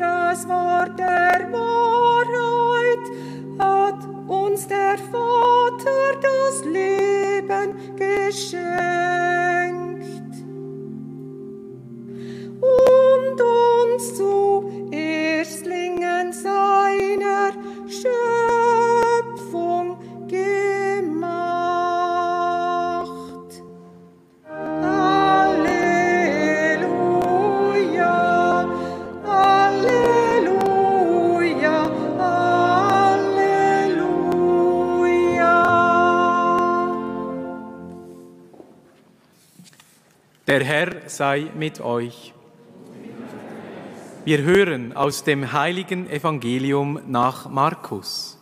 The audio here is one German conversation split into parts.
das Wort der Wahrheit hat uns der Vater das Leben geschenkt. Der Herr sei mit euch. Wir hören aus dem heiligen Evangelium nach Markus.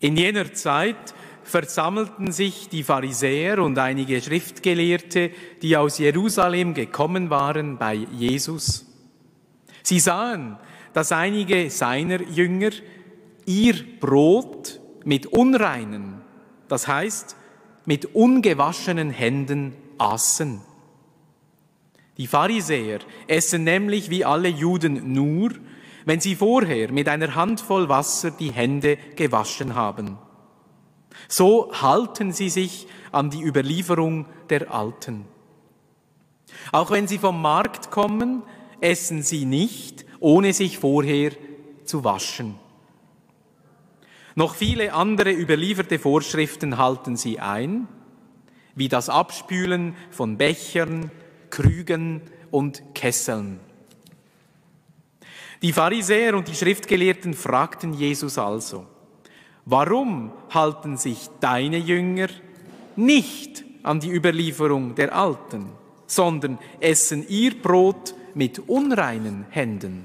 In jener Zeit versammelten sich die Pharisäer und einige Schriftgelehrte, die aus Jerusalem gekommen waren, bei Jesus. Sie sahen, dass einige seiner Jünger ihr Brot mit unreinen, das heißt mit ungewaschenen Händen aßen. Die Pharisäer essen nämlich wie alle Juden nur, wenn sie vorher mit einer Handvoll Wasser die Hände gewaschen haben. So halten sie sich an die Überlieferung der Alten. Auch wenn sie vom Markt kommen, essen sie nicht, ohne sich vorher zu waschen. Noch viele andere überlieferte Vorschriften halten sie ein, wie das Abspülen von Bechern, Krügen und Kesseln. Die Pharisäer und die Schriftgelehrten fragten Jesus also, warum halten sich deine Jünger nicht an die Überlieferung der Alten, sondern essen ihr Brot mit unreinen Händen?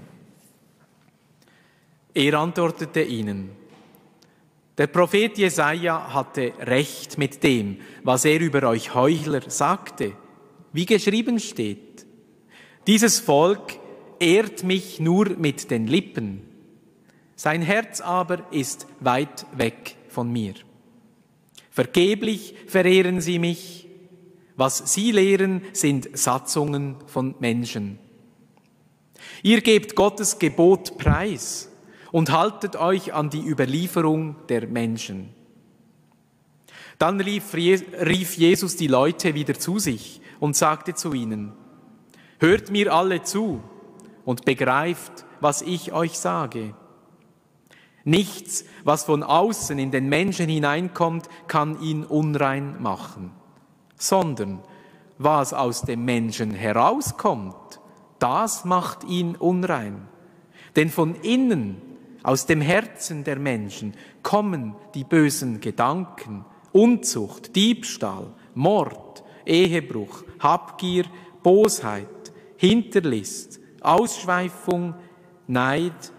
Er antwortete ihnen, der Prophet Jesaja hatte recht mit dem, was er über euch Heuchler sagte, wie geschrieben steht. Dieses Volk ehrt mich nur mit den Lippen, sein Herz aber ist weit weg von mir. Vergeblich verehren sie mich, was sie lehren, sind Satzungen von Menschen. Ihr gebt Gottes Gebot preis und haltet euch an die Überlieferung der Menschen. Dann rief, Jesus die Leute wieder zu sich und sagte zu ihnen, Hört mir alle zu und begreift, was ich euch sage. Nichts, was von außen in den Menschen hineinkommt, kann ihn unrein machen, sondern was aus dem Menschen herauskommt, das macht ihn unrein. Denn von innen, aus dem Herzen der Menschen, kommen die bösen Gedanken, Unzucht, Diebstahl, Mord, Ehebruch, Habgier, Bosheit, Hinterlist, Ausschweifung, Neid,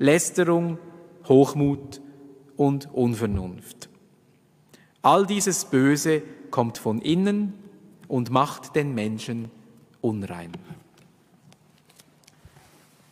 Lästerung, Hochmut und Unvernunft. All dieses Böse kommt von innen und macht den Menschen unrein.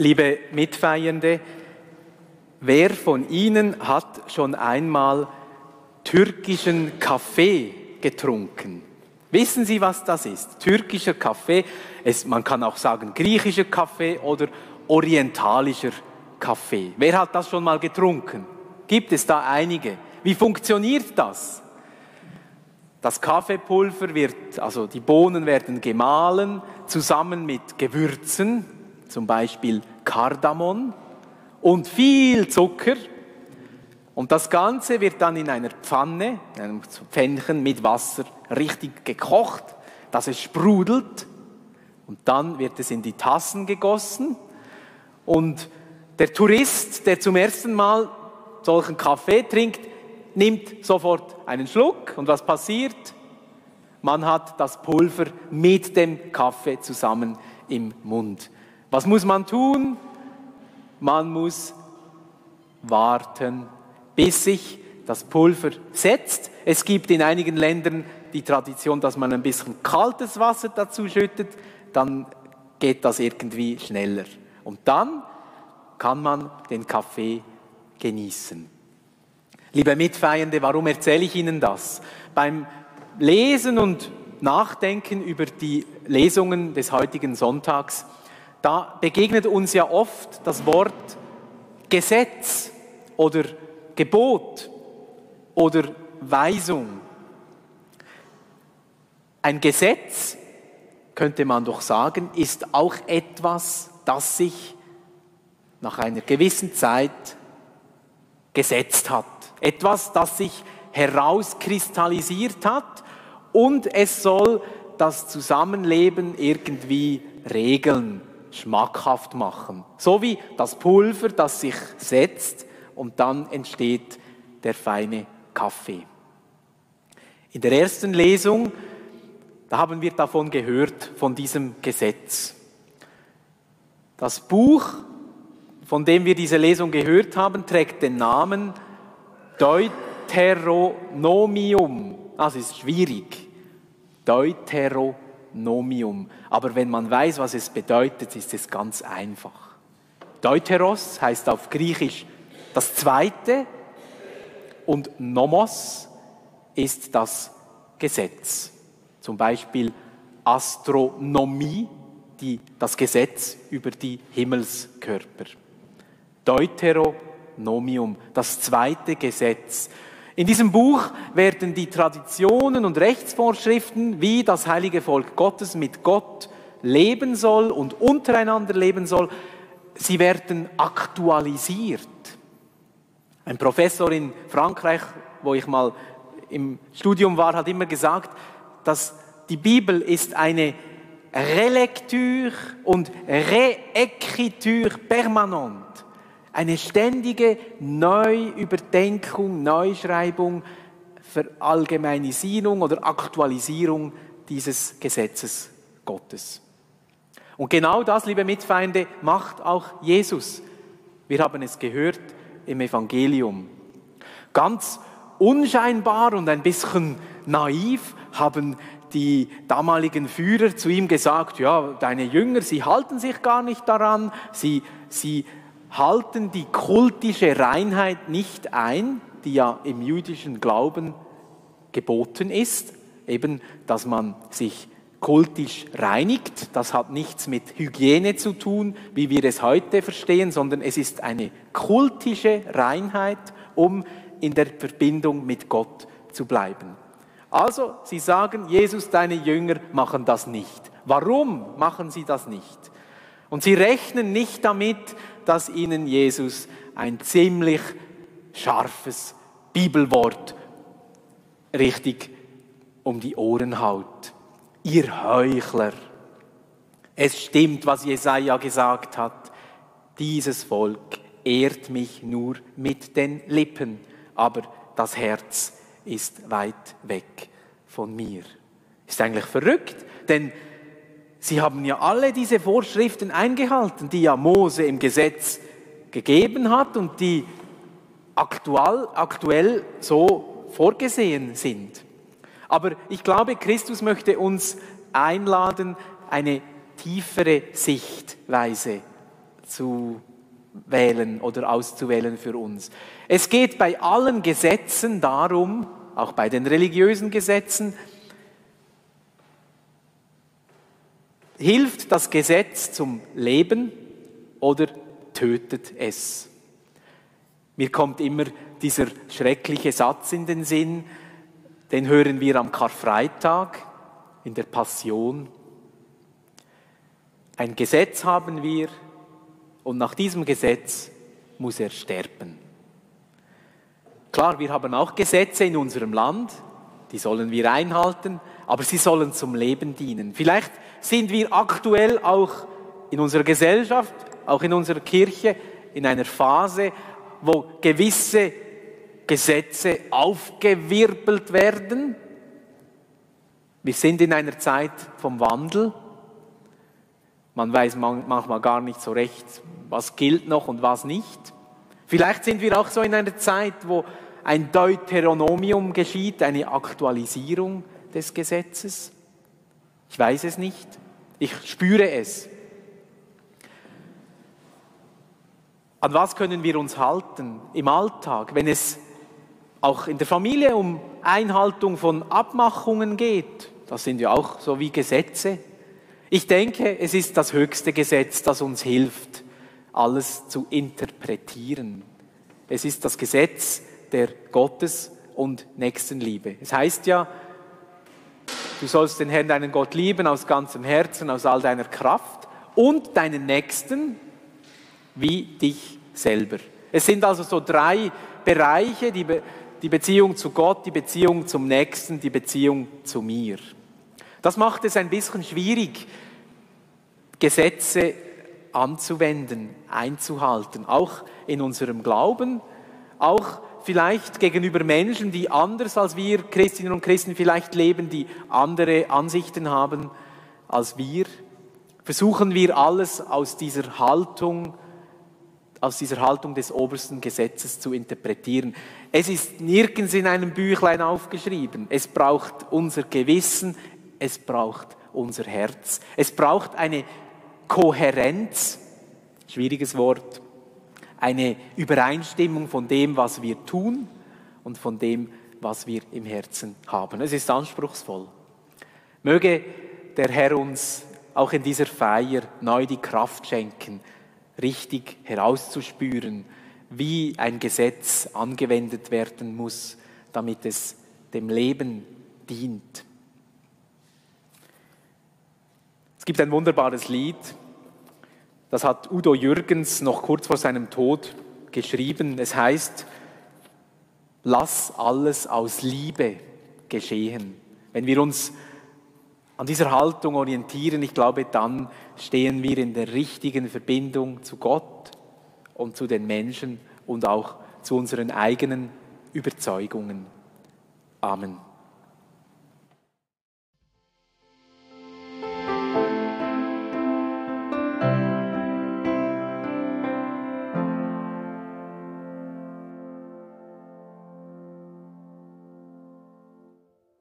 Liebe Mitfeiernde, wer von Ihnen hat schon einmal türkischen Kaffee getrunken? Wissen Sie, was das ist? Türkischer Kaffee, es, man kann auch sagen griechischer Kaffee oder orientalischer Kaffee. Wer hat das schon mal getrunken? Gibt es da einige? Wie funktioniert das? Das Kaffeepulver wird, also die Bohnen werden gemahlen, zusammen mit Gewürzen, zum Beispiel Kardamom und viel Zucker. Und das Ganze wird dann in einer Pfanne, in einem Pfännchen mit Wasser richtig gekocht, dass es sprudelt. Und dann wird es in die Tassen gegossen. Und der Tourist, der zum ersten Mal solchen Kaffee trinkt, nimmt sofort einen Schluck. Und was passiert? man hat das Pulver mit dem Kaffee zusammen im Mund. Was muss man tun? Man muss warten, bis sich das Pulver setzt. Es gibt in einigen Ländern die Tradition, dass man ein bisschen kaltes Wasser dazu schüttet, dann geht das irgendwie schneller. Und dann kann man den Kaffee genießen. Liebe Mitfeiernde, warum erzähle ich Ihnen das? Beim Lesen und Nachdenken über die Lesungen des heutigen Sonntags, da begegnet uns ja oft das Wort Gesetz oder Gebot oder Weisung. Ein Gesetz, könnte man doch sagen, ist auch etwas, das sich nach einer gewissen Zeit gesetzt hat. Etwas, das sich herauskristallisiert hat und es soll das Zusammenleben irgendwie regeln, schmackhaft machen. So wie das Pulver, das sich setzt und dann entsteht der feine Kaffee. In der ersten Lesung, da haben wir davon gehört, von diesem Gesetz. Das Buch, von dem wir diese Lesung gehört haben, trägt den Namen Deuteronomium. Das ist schwierig. Deuteronomium. Aber wenn man weiß, was es bedeutet, ist es ganz einfach. Deuteros heißt auf Griechisch das Zweite und Nomos ist das Gesetz. Zum Beispiel Astronomie, die, das Gesetz über die Himmelskörper. Deuteronomium, das zweite Gesetz. In diesem Buch werden die Traditionen und Rechtsvorschriften, wie das heilige Volk Gottes mit Gott leben soll und untereinander leben soll, sie werden aktualisiert. Ein Professor in Frankreich, wo ich mal im Studium war, hat immer gesagt, dass die Bibel ist eine Relecture und Reécriture permanente eine ständige Neuüberdenkung, Neuschreibung, Verallgemeinisierung oder Aktualisierung dieses Gesetzes Gottes. Und genau das, liebe Mitfeinde, macht auch Jesus. Wir haben es gehört im Evangelium. Ganz unscheinbar und ein bisschen naiv haben die damaligen Führer zu ihm gesagt, ja, deine Jünger, sie halten sich gar nicht daran, sie, sie halten die kultische Reinheit nicht ein, die ja im jüdischen Glauben geboten ist, eben, dass man sich kultisch reinigt. Das hat nichts mit Hygiene zu tun, wie wir es heute verstehen, sondern es ist eine kultische Reinheit, um in der Verbindung mit Gott zu bleiben. Also, sie sagen, Jesus, deine Jünger machen das nicht. Warum machen sie das nicht? Und sie rechnen nicht damit, dass ihnen Jesus ein ziemlich scharfes Bibelwort richtig um die Ohren haut. Ihr Heuchler. Es stimmt, was Jesaja gesagt hat. Dieses Volk ehrt mich nur mit den Lippen, aber das Herz ist weit weg von mir. Ist eigentlich verrückt, denn Sie haben ja alle diese Vorschriften eingehalten, die ja Mose im Gesetz gegeben hat und die aktuell, aktuell so vorgesehen sind. Aber ich glaube, Christus möchte uns einladen, eine tiefere Sichtweise zu wählen oder auszuwählen für uns. Es geht bei allen Gesetzen darum, auch bei den religiösen Gesetzen, Hilft das Gesetz zum Leben oder tötet es? Mir kommt immer dieser schreckliche Satz in den Sinn, den hören wir am Karfreitag in der Passion. Ein Gesetz haben wir und nach diesem Gesetz muss er sterben. Klar, wir haben auch Gesetze in unserem Land, die sollen wir einhalten, aber sie sollen zum Leben dienen. Vielleicht sind wir aktuell auch in unserer Gesellschaft, auch in unserer Kirche, in einer Phase, wo gewisse Gesetze aufgewirbelt werden. Wir sind in einer Zeit vom Wandel. Man weiß manchmal gar nicht so recht, was gilt noch und was nicht. Vielleicht sind wir auch so in einer Zeit, wo ein Deuteronomium geschieht, eine Aktualisierung des Gesetzes. Ich weiß es nicht. Ich spüre es. An was können wir uns halten im Alltag, wenn es auch in der Familie um Einhaltung von Abmachungen geht? Das sind ja auch so wie Gesetze. Ich denke, es ist das höchste Gesetz, das uns hilft, alles zu interpretieren. Es ist das Gesetz der Gottes- und Nächstenliebe. Es heißt ja, du sollst den Herrn, deinen Gott lieben aus ganzem Herzen, aus all deiner Kraft und deinen Nächsten wie dich selber. Es sind also so drei Bereiche, die, Be die Beziehung zu Gott, die Beziehung zum Nächsten, die Beziehung zu mir. Das macht es ein bisschen schwierig, Gesetze anzuwenden, einzuhalten, auch in unserem Glauben, auch vielleicht gegenüber Menschen, die anders als wir Christinnen und Christen vielleicht leben, die andere Ansichten haben als wir. Versuchen wir alles aus dieser Haltung aus dieser Haltung des obersten Gesetzes zu interpretieren. Es ist nirgends in einem Büchlein aufgeschrieben. Es braucht unser Gewissen, es braucht unser Herz. Es braucht eine Kohärenz, schwieriges Wort, eine Übereinstimmung von dem, was wir tun und von dem, was wir im Herzen haben. Es ist anspruchsvoll. Möge der Herr uns auch in dieser Feier neu die Kraft schenken, richtig herauszuspüren, wie ein Gesetz angewendet werden muss, damit es dem Leben dient. Es gibt ein wunderbares Lied, das hat Udo Jürgens noch kurz vor seinem Tod geschrieben. Es heißt, lass alles aus Liebe geschehen. Wenn wir uns an dieser Haltung orientieren, ich glaube, dann stehen wir in der richtigen Verbindung zu Gott und zu den Menschen und auch zu unseren eigenen Überzeugungen. Amen.